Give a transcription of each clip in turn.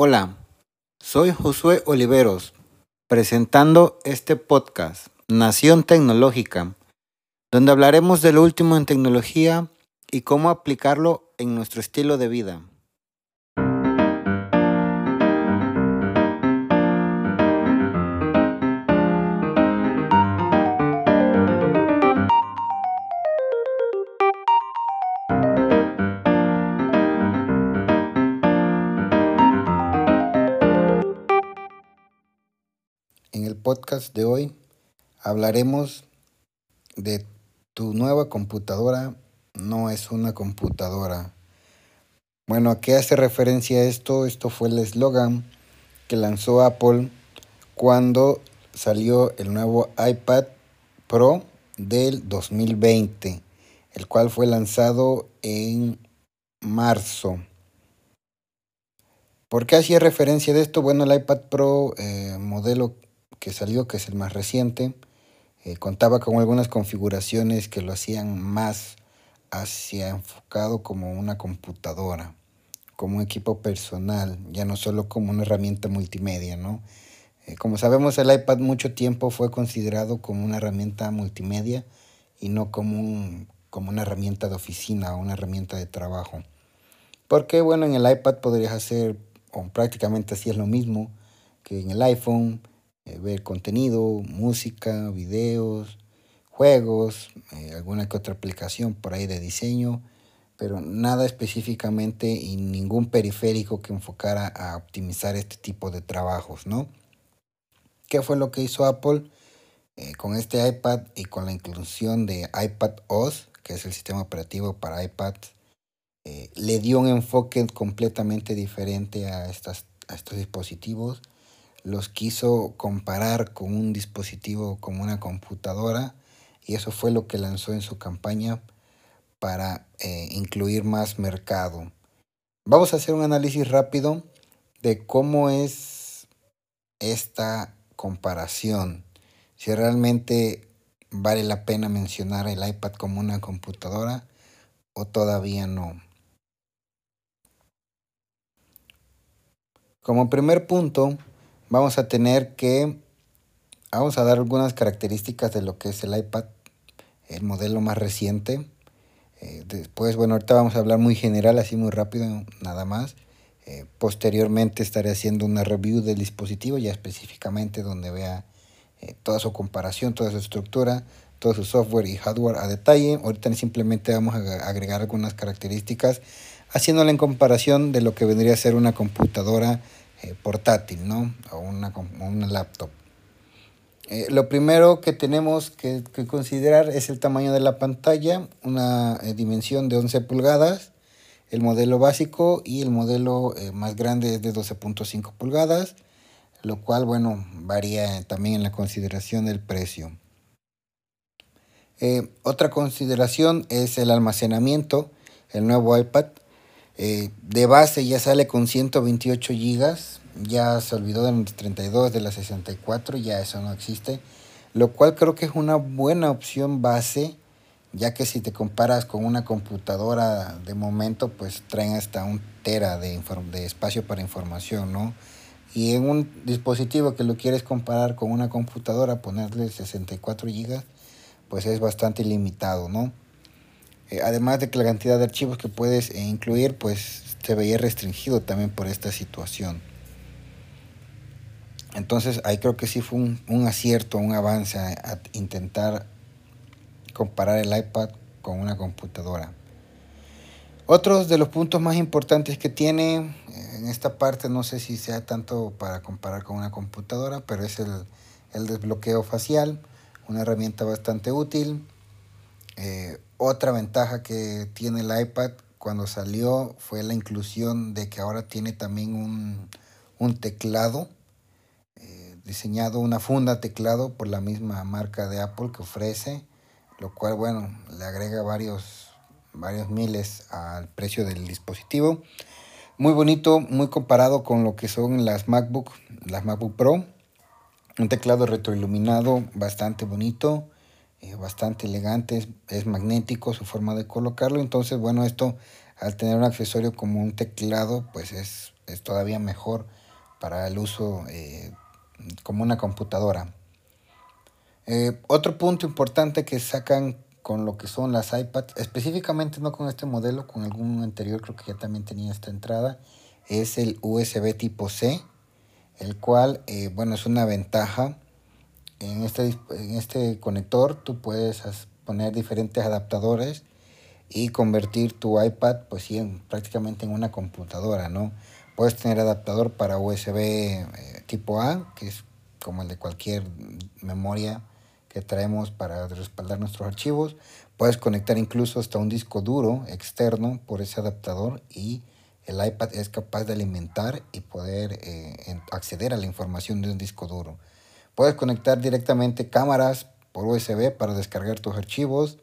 Hola, soy Josué Oliveros, presentando este podcast, Nación Tecnológica, donde hablaremos de lo último en tecnología y cómo aplicarlo en nuestro estilo de vida. Podcast de hoy hablaremos de tu nueva computadora no es una computadora. Bueno, ¿a qué hace referencia esto? Esto fue el eslogan que lanzó Apple cuando salió el nuevo iPad Pro del 2020, el cual fue lanzado en marzo. ¿Por qué hacía referencia de esto? Bueno, el iPad Pro eh, modelo que salió, que es el más reciente, eh, contaba con algunas configuraciones que lo hacían más hacia enfocado como una computadora, como un equipo personal, ya no solo como una herramienta multimedia, ¿no? Eh, como sabemos, el iPad mucho tiempo fue considerado como una herramienta multimedia y no como, un, como una herramienta de oficina o una herramienta de trabajo. Porque, bueno, en el iPad podrías hacer, o prácticamente así es lo mismo que en el iPhone, eh, ver contenido, música, videos, juegos, eh, alguna que otra aplicación por ahí de diseño, pero nada específicamente y ningún periférico que enfocara a optimizar este tipo de trabajos, ¿no? ¿Qué fue lo que hizo Apple eh, con este iPad y con la inclusión de iPad OS, que es el sistema operativo para iPad? le dio un enfoque completamente diferente a, estas, a estos dispositivos los quiso comparar con un dispositivo como una computadora y eso fue lo que lanzó en su campaña para eh, incluir más mercado. Vamos a hacer un análisis rápido de cómo es esta comparación, si realmente vale la pena mencionar el iPad como una computadora o todavía no. Como primer punto, vamos a tener que, vamos a dar algunas características de lo que es el iPad, el modelo más reciente. Eh, después, bueno, ahorita vamos a hablar muy general, así muy rápido, nada más. Eh, posteriormente estaré haciendo una review del dispositivo, ya específicamente donde vea eh, toda su comparación, toda su estructura, todo su software y hardware a detalle. Ahorita simplemente vamos a agregar algunas características, haciéndola en comparación de lo que vendría a ser una computadora eh, portátil, ¿no? O una, una laptop. Eh, lo primero que tenemos que, considerar es el tamaño de la pantalla, una eh, dimensión de 11 pulgadas, el modelo básico y el modelo más grande es de 12.5 pulgadas, lo cual, bueno, varía también en la consideración del precio. otra consideración es el almacenamiento. El nuevo iPad eh, de base ya sale con 128 GB. Ya se olvidó de los 32, de las 64, ya eso no existe. Lo cual creo que es una buena opción base, ya que si te comparas con una computadora de momento, pues traen hasta un tera de, de espacio para información, ¿no? Y en un dispositivo que lo quieres comparar con una computadora, ponerle 64 GB, pues es bastante limitado, ¿no? Eh, además de que la cantidad de archivos que puedes eh, incluir, pues se veía restringido también por esta situación. Entonces ahí creo que sí fue un, acierto, un avance a, intentar comparar el iPad con una computadora. Otros de los puntos más importantes que tiene eh, en esta parte, no sé si sea tanto para comparar con una computadora, pero es el, el desbloqueo facial, una herramienta bastante útil. Otra ventaja que tiene el iPad cuando salió fue la inclusión de que ahora tiene también un, teclado eh, diseñado, una funda teclado por la misma marca de Apple que ofrece, lo cual, bueno, le agrega varios, varios miles al precio del dispositivo. Muy bonito, muy comparado con lo que son las MacBook, las MacBook Pro. Un teclado retroiluminado bastante bonito eh, bastante elegante, es, magnético su forma de colocarlo. Entonces, bueno, esto al tener un accesorio como un teclado, pues es, es todavía mejor para el uso eh, como una computadora. Eh, otro punto importante que sacan con lo que son las iPads, específicamente no con este modelo, con algún anterior creo que ya también tenía esta entrada, es el USB tipo C, el cual, bueno, es una ventaja. En este, en este conector tú puedes poner diferentes adaptadores y convertir tu iPad pues sí, en, prácticamente en una computadora, ¿no? Puedes tener adaptador para USB eh, tipo A, que es como el de cualquier memoria que traemos para respaldar nuestros archivos. Puedes conectar incluso hasta un disco duro externo por ese adaptador y el iPad es capaz de alimentar y poder eh, acceder a la información de un disco duro. Puedes conectar directamente cámaras por USB para descargar tus archivos.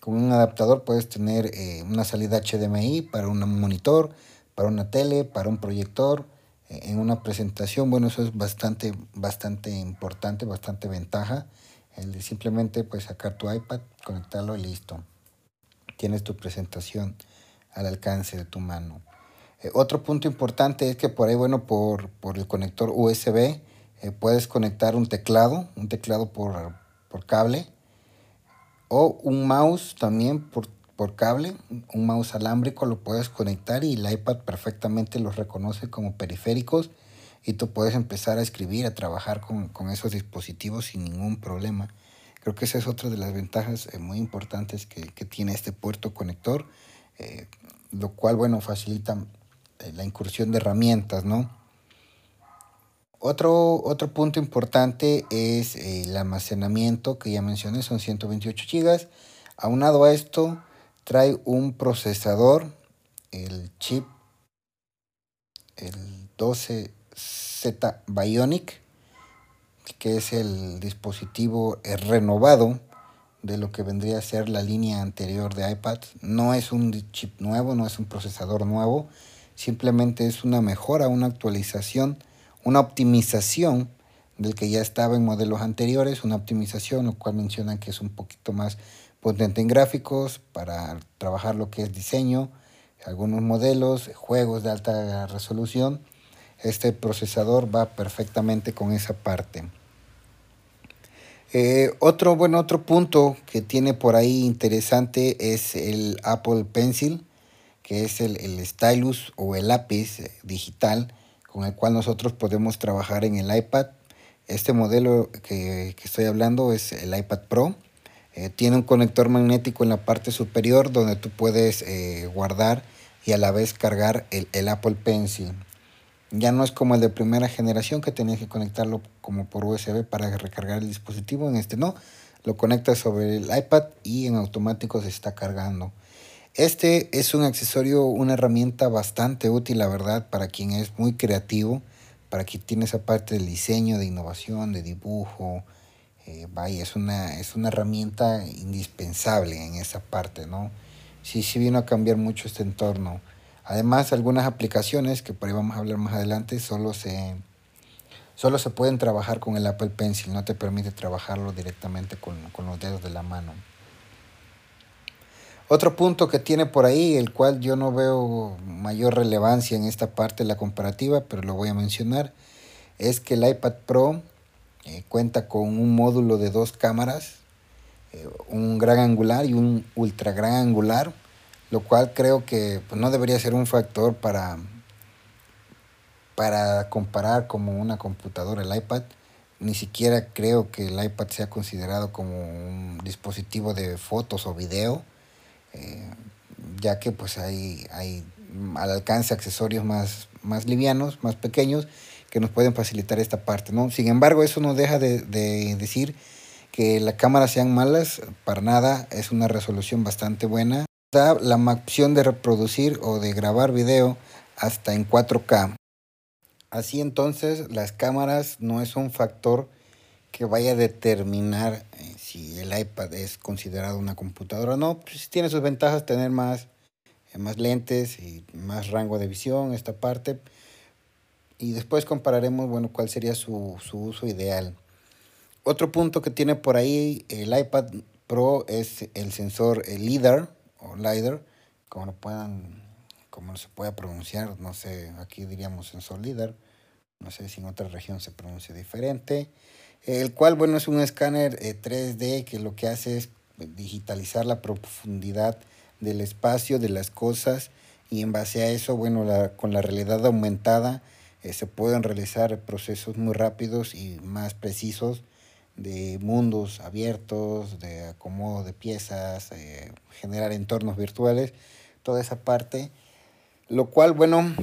Con un adaptador puedes tener eh, una salida HDMI para un monitor, para una tele, para un proyector. Eh, en una presentación, bueno, eso es bastante, bastante importante, bastante ventaja. El de simplemente pues, sacar tu iPad, conectarlo y listo. Tienes tu presentación al alcance de tu mano. Eh, otro punto importante es que por ahí, bueno, por, el conector USB eh, puedes conectar un teclado, un teclado por, cable o un mouse también por, por, cable, un mouse alámbrico lo puedes conectar y el iPad perfectamente los reconoce como periféricos y tú puedes empezar a escribir, a trabajar con, esos dispositivos sin ningún problema. Creo que esa es otra de las ventajas eh, muy importantes que, tiene este puerto conector, lo cual, bueno, facilita eh, la incursión de herramientas, ¿no? Otro, otro punto importante es el almacenamiento que ya mencioné, son 128 GB. Aunado a esto, trae un procesador, el chip, el 12Z Bionic, que es el dispositivo renovado de lo que vendría a ser la línea anterior de iPad. No es un chip nuevo, no es un procesador nuevo, simplemente es una mejora, una actualización, una optimización del que ya estaba en modelos anteriores, una optimización, lo cual mencionan que es un poquito más potente en gráficos para trabajar lo que es diseño, algunos modelos, juegos de alta resolución. Este procesador va perfectamente con esa parte. Eh, otro, otro punto que tiene por ahí interesante es el Apple Pencil que es el, stylus o el lápiz digital con el cual nosotros podemos trabajar en el iPad. Este modelo que, estoy hablando es el iPad Pro. Eh, tiene un conector magnético en la parte superior donde tú puedes eh, guardar y a la vez cargar el, el, Apple Pencil. Ya no es como el de primera generación que tenías que conectarlo como por USB para recargar el dispositivo. En este no, lo conectas sobre el iPad y en automático se está cargando. Este es un accesorio, una herramienta bastante útil, la verdad, para quien es muy creativo, para quien tiene esa parte del diseño, de innovación, de dibujo. Eh, vaya, es una, es una herramienta indispensable en esa parte, ¿no? Sí, sí vino a cambiar mucho este entorno. Además, algunas aplicaciones, que por ahí vamos a hablar más adelante, solo se, solo se pueden trabajar con el Apple Pencil, no te permite trabajarlo directamente con, con los dedos de la mano. Otro punto que tiene por ahí, el cual yo no veo mayor relevancia en esta parte de la comparativa, pero lo voy a mencionar, es que el iPad Pro eh, cuenta con un módulo de dos cámaras, eh, un gran angular y un ultra gran angular, lo cual creo que pues, no debería ser un factor para, para comparar como una computadora el iPad. Ni siquiera creo que el iPad sea considerado como un dispositivo de fotos o video eh, ya que pues hay, hay al alcance accesorios más, más livianos, más pequeños, que nos pueden facilitar esta parte. ¿no? Sin embargo, eso no deja de, decir que las cámaras sean malas, para nada, es una resolución bastante buena. Da la opción de reproducir o de grabar video hasta en 4K. Así entonces, las cámaras no es un factor que vaya a determinar eh, si el iPad es considerado una computadora o no. Pues tiene sus ventajas tener más, eh, más lentes y más rango de visión, esta parte. Y después compararemos, bueno, cuál sería su, su uso ideal. Otro punto que tiene por ahí el iPad Pro es el sensor LIDAR o LIDAR, como lo puedan, como se puede pronunciar, no sé, aquí diríamos en Solidar, no sé si en otra región se pronuncia diferente, el cual, bueno, es un escáner 3D eh, que lo que hace es digitalizar la profundidad del espacio, de las cosas, y en base a eso, bueno, con la realidad aumentada eh, se pueden realizar procesos muy rápidos y más precisos de mundos abiertos, de acomodo de piezas, eh, generar entornos virtuales, toda esa parte, lo cual, bueno,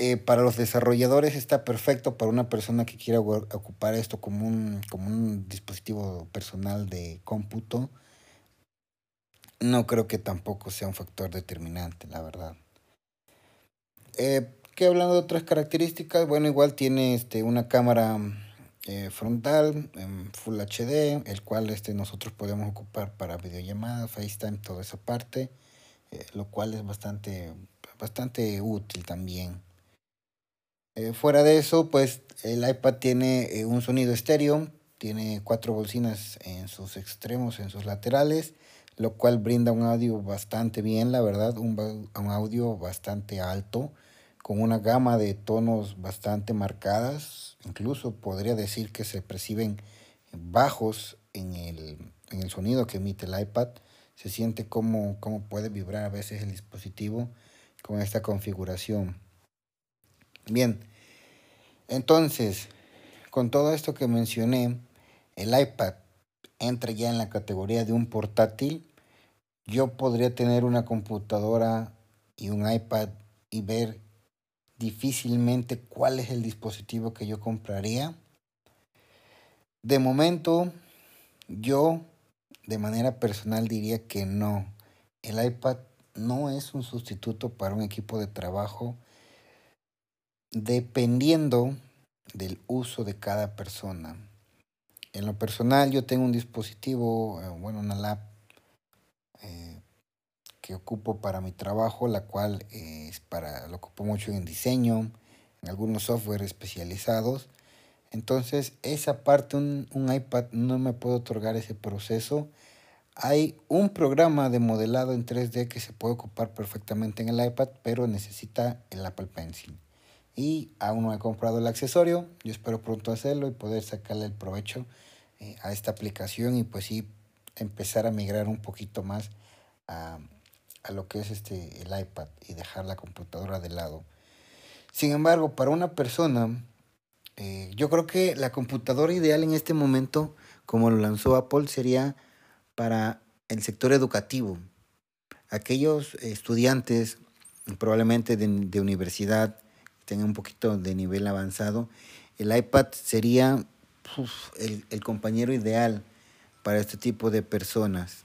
eh, para los desarrolladores está perfecto para una persona que quiera ocupar esto como un, como un dispositivo personal de cómputo. No creo que tampoco sea un factor determinante, la verdad. Eh, que hablando de otras características, bueno, igual tiene este, una cámara eh, frontal en Full HD, el cual este, nosotros podemos ocupar para videollamadas, FaceTime, toda esa parte, lo cual es bastante, bastante útil también. Eh, fuera de eso, pues el iPad tiene eh, un sonido estéreo, tiene cuatro bocinas en sus extremos, en sus laterales, lo cual brinda un audio bastante bien, la verdad, un, un audio bastante alto, con una gama de tonos bastante marcadas, incluso podría decir que se perciben bajos en el, en el sonido que emite el iPad. Se siente como, como puede vibrar a veces el dispositivo con esta configuración. Bien, entonces, con todo esto que mencioné, el iPad entra ya en la categoría de un portátil. Yo podría tener una computadora y un iPad y ver difícilmente cuál es el dispositivo que yo compraría. De momento, yo de manera personal diría que no. El iPad no es un sustituto para un equipo de trabajo dependiendo del uso de cada persona. En lo personal yo tengo un dispositivo, eh, bueno, una lap eh, que ocupo para mi trabajo, la cual es para, lo ocupo mucho en diseño, en algunos software especializados. Entonces, esa parte, un, un iPad no me puede otorgar ese proceso. Hay un programa de modelado en 3D que se puede ocupar perfectamente en el iPad, pero necesita el Apple Pencil y aún no he comprado el accesorio. Yo espero pronto hacerlo y poder sacarle el provecho eh, a esta aplicación y pues sí empezar a migrar un poquito más a, lo que es este el iPad y dejar la computadora de lado. Sin embargo, para una persona, eh, yo creo que la computadora ideal en este momento, como lo lanzó Apple, sería para el sector educativo. Aquellos estudiantes, probablemente de, de universidad, tenga un poquito de nivel avanzado, el iPad sería el, compañero ideal para este tipo de personas.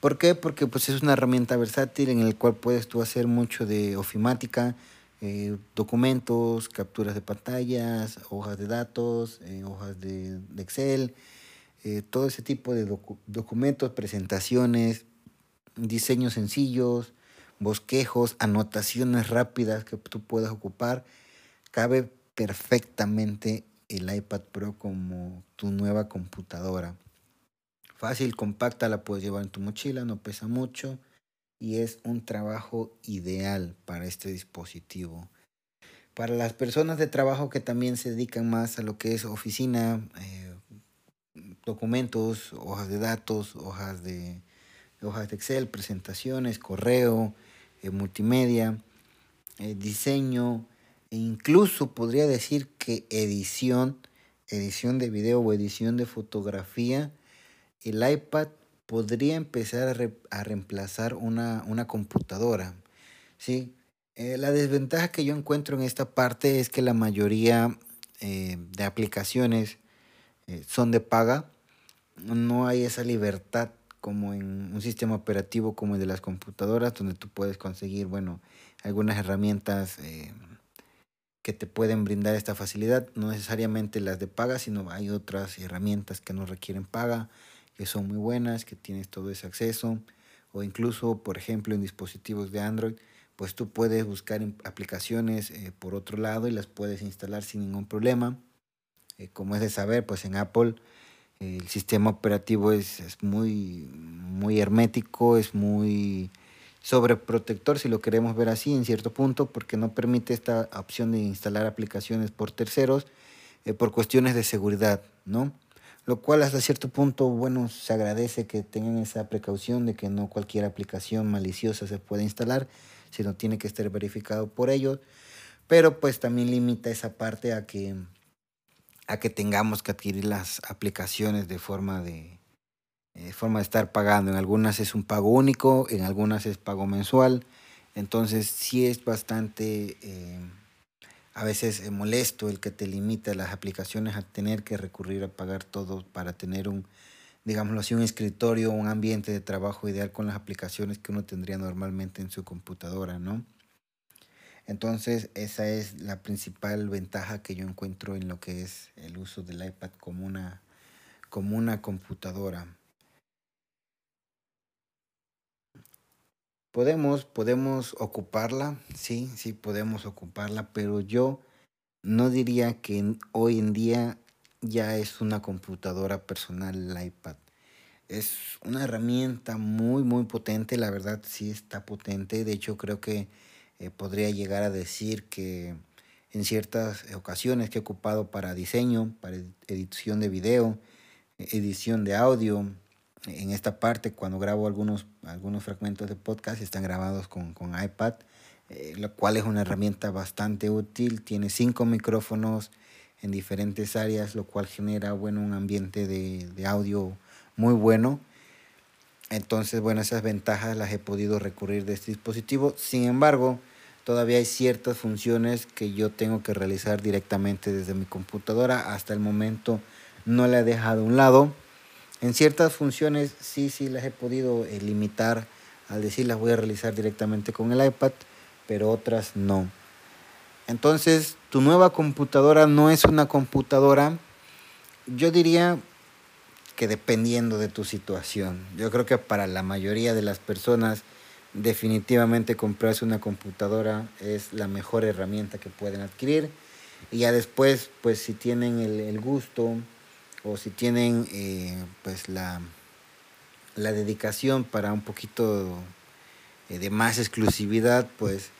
¿Por qué? Porque pues, es una herramienta versátil en el cual puedes tú hacer mucho de ofimática, eh, documentos, capturas de pantallas, hojas de datos, eh, hojas de, Excel, eh, todo ese tipo de documentos, presentaciones, diseños sencillos, bosquejos, anotaciones rápidas que tú puedas ocupar, cabe perfectamente el iPad Pro como tu nueva computadora. Fácil, compacta, la puedes llevar en tu mochila, no pesa mucho y es un trabajo ideal para este dispositivo. Para las personas de trabajo que también se dedican más a lo que es oficina, eh, documentos, hojas de datos, hojas de, hojas de Excel, presentaciones, correo, multimedia, eh, diseño, e incluso podría decir que edición, edición de video o edición de fotografía, el iPad podría empezar a, reemplazar una, computadora. ¿sí? Eh, la desventaja que yo encuentro en esta parte es que la mayoría de aplicaciones son de paga. No hay esa libertad como en un sistema operativo como el de las computadoras, donde tú puedes conseguir, bueno, algunas herramientas eh, que te pueden brindar esta facilidad, no necesariamente las de paga, sino hay otras herramientas que no requieren paga, que son muy buenas, que tienes todo ese acceso, o incluso, por ejemplo, en dispositivos de Android, pues tú puedes buscar aplicaciones eh, por otro lado y las puedes instalar sin ningún problema. Eh, como es de saber, pues en Apple el sistema operativo es, muy, muy hermético, es muy sobreprotector, si lo queremos ver así, en cierto punto, porque no permite esta opción de instalar aplicaciones por terceros eh, por cuestiones de seguridad, ¿no? Lo cual hasta cierto punto, bueno, se agradece que tengan esa precaución de que no cualquier aplicación maliciosa se pueda instalar, sino tiene que estar verificado por ellos, pero pues también limita esa parte a que, a que tengamos que adquirir las aplicaciones de forma de, eh, forma de estar pagando. En algunas es un pago único, en algunas es pago mensual. Entonces sí es bastante eh, a veces eh, molesto el que te limita las aplicaciones a tener que recurrir a pagar todo para tener un, digámoslo así, un escritorio, un ambiente de trabajo ideal con las aplicaciones que uno tendría normalmente en su computadora, ¿no? Entonces esa es la principal ventaja que yo encuentro en lo que es el uso del iPad como una, como una computadora. Podemos, podemos ocuparla, sí, sí podemos ocuparla, pero yo no diría que hoy en día ya es una computadora personal el iPad. Es una herramienta muy, muy potente, la verdad sí está potente. De hecho, creo que eh, podría llegar a decir que en ciertas ocasiones que he ocupado para diseño, para edición de video, edición de audio, en esta parte, cuando grabo algunos, algunos fragmentos de podcast, están grabados con, con iPad, eh, lo cual es una herramienta bastante útil. Tiene cinco micrófonos en diferentes áreas, lo cual genera bueno, un ambiente de, de audio muy bueno. Entonces, bueno, esas ventajas las he podido recurrir de este dispositivo. Sin embargo, todavía hay ciertas funciones que yo tengo que realizar directamente desde mi computadora. Hasta el momento no la he dejado a un lado. En ciertas funciones sí, sí las he podido eh, limitar al decir las voy a realizar directamente con el iPad, pero otras no. Entonces, tu nueva computadora no es una computadora, yo diría que dependiendo de tu situación. Yo creo que para la mayoría de las personas definitivamente comprarse una computadora es la mejor herramienta que pueden adquirir. Y ya después, pues si tienen el, el gusto, o si tienen eh, pues la, la, dedicación para un poquito eh, de más exclusividad, pues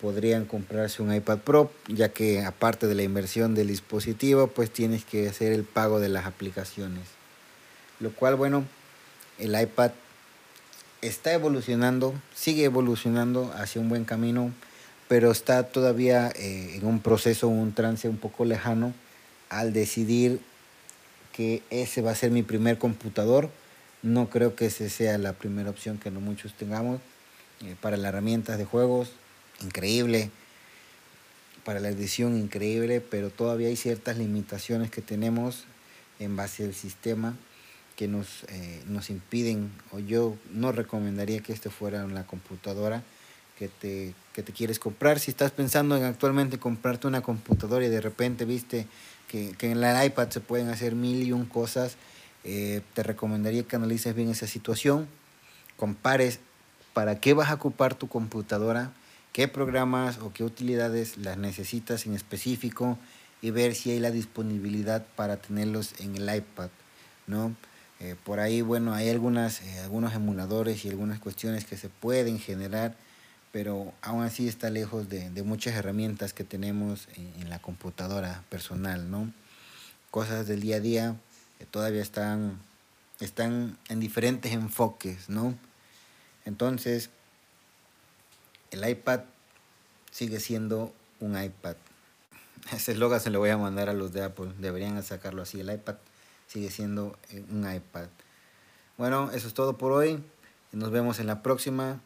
podrían comprarse un iPad Pro, ya que aparte de la inversión del dispositivo, pues tienes que hacer el pago de las aplicaciones. Lo cual, bueno, el iPad está evolucionando, sigue evolucionando hacia un buen camino, pero está todavía eh, en un proceso, un trance un poco lejano al decidir que ese va a ser mi primer computador. No creo que esa sea la primera opción que no muchos tengamos. Eh, para las herramientas de juegos, increíble. Para la edición, increíble. Pero todavía hay ciertas limitaciones que tenemos en base al sistema que nos, eh, nos impiden, o yo no recomendaría que este fuera una computadora que te, que te quieres comprar. Si estás pensando en actualmente comprarte una computadora y de repente viste que, que en la iPad se pueden hacer mil y un cosas, eh, te recomendaría que analices bien esa situación, compares para qué vas a ocupar tu computadora, qué programas o qué utilidades las necesitas en específico y ver si hay la disponibilidad para tenerlos en el iPad, ¿no? Eh, por ahí, bueno, hay algunas, eh, algunos emuladores y algunas cuestiones que se pueden generar pero aún así está lejos de, muchas herramientas que tenemos en, la computadora personal, ¿no? Cosas del día a día que todavía están, están en diferentes enfoques, ¿no? Entonces, el iPad sigue siendo un iPad. Ese eslogan se lo voy a mandar a los de Apple, deberían sacarlo así, el iPad sigue siendo un iPad. Bueno, eso es todo por hoy. Nos vemos en la próxima.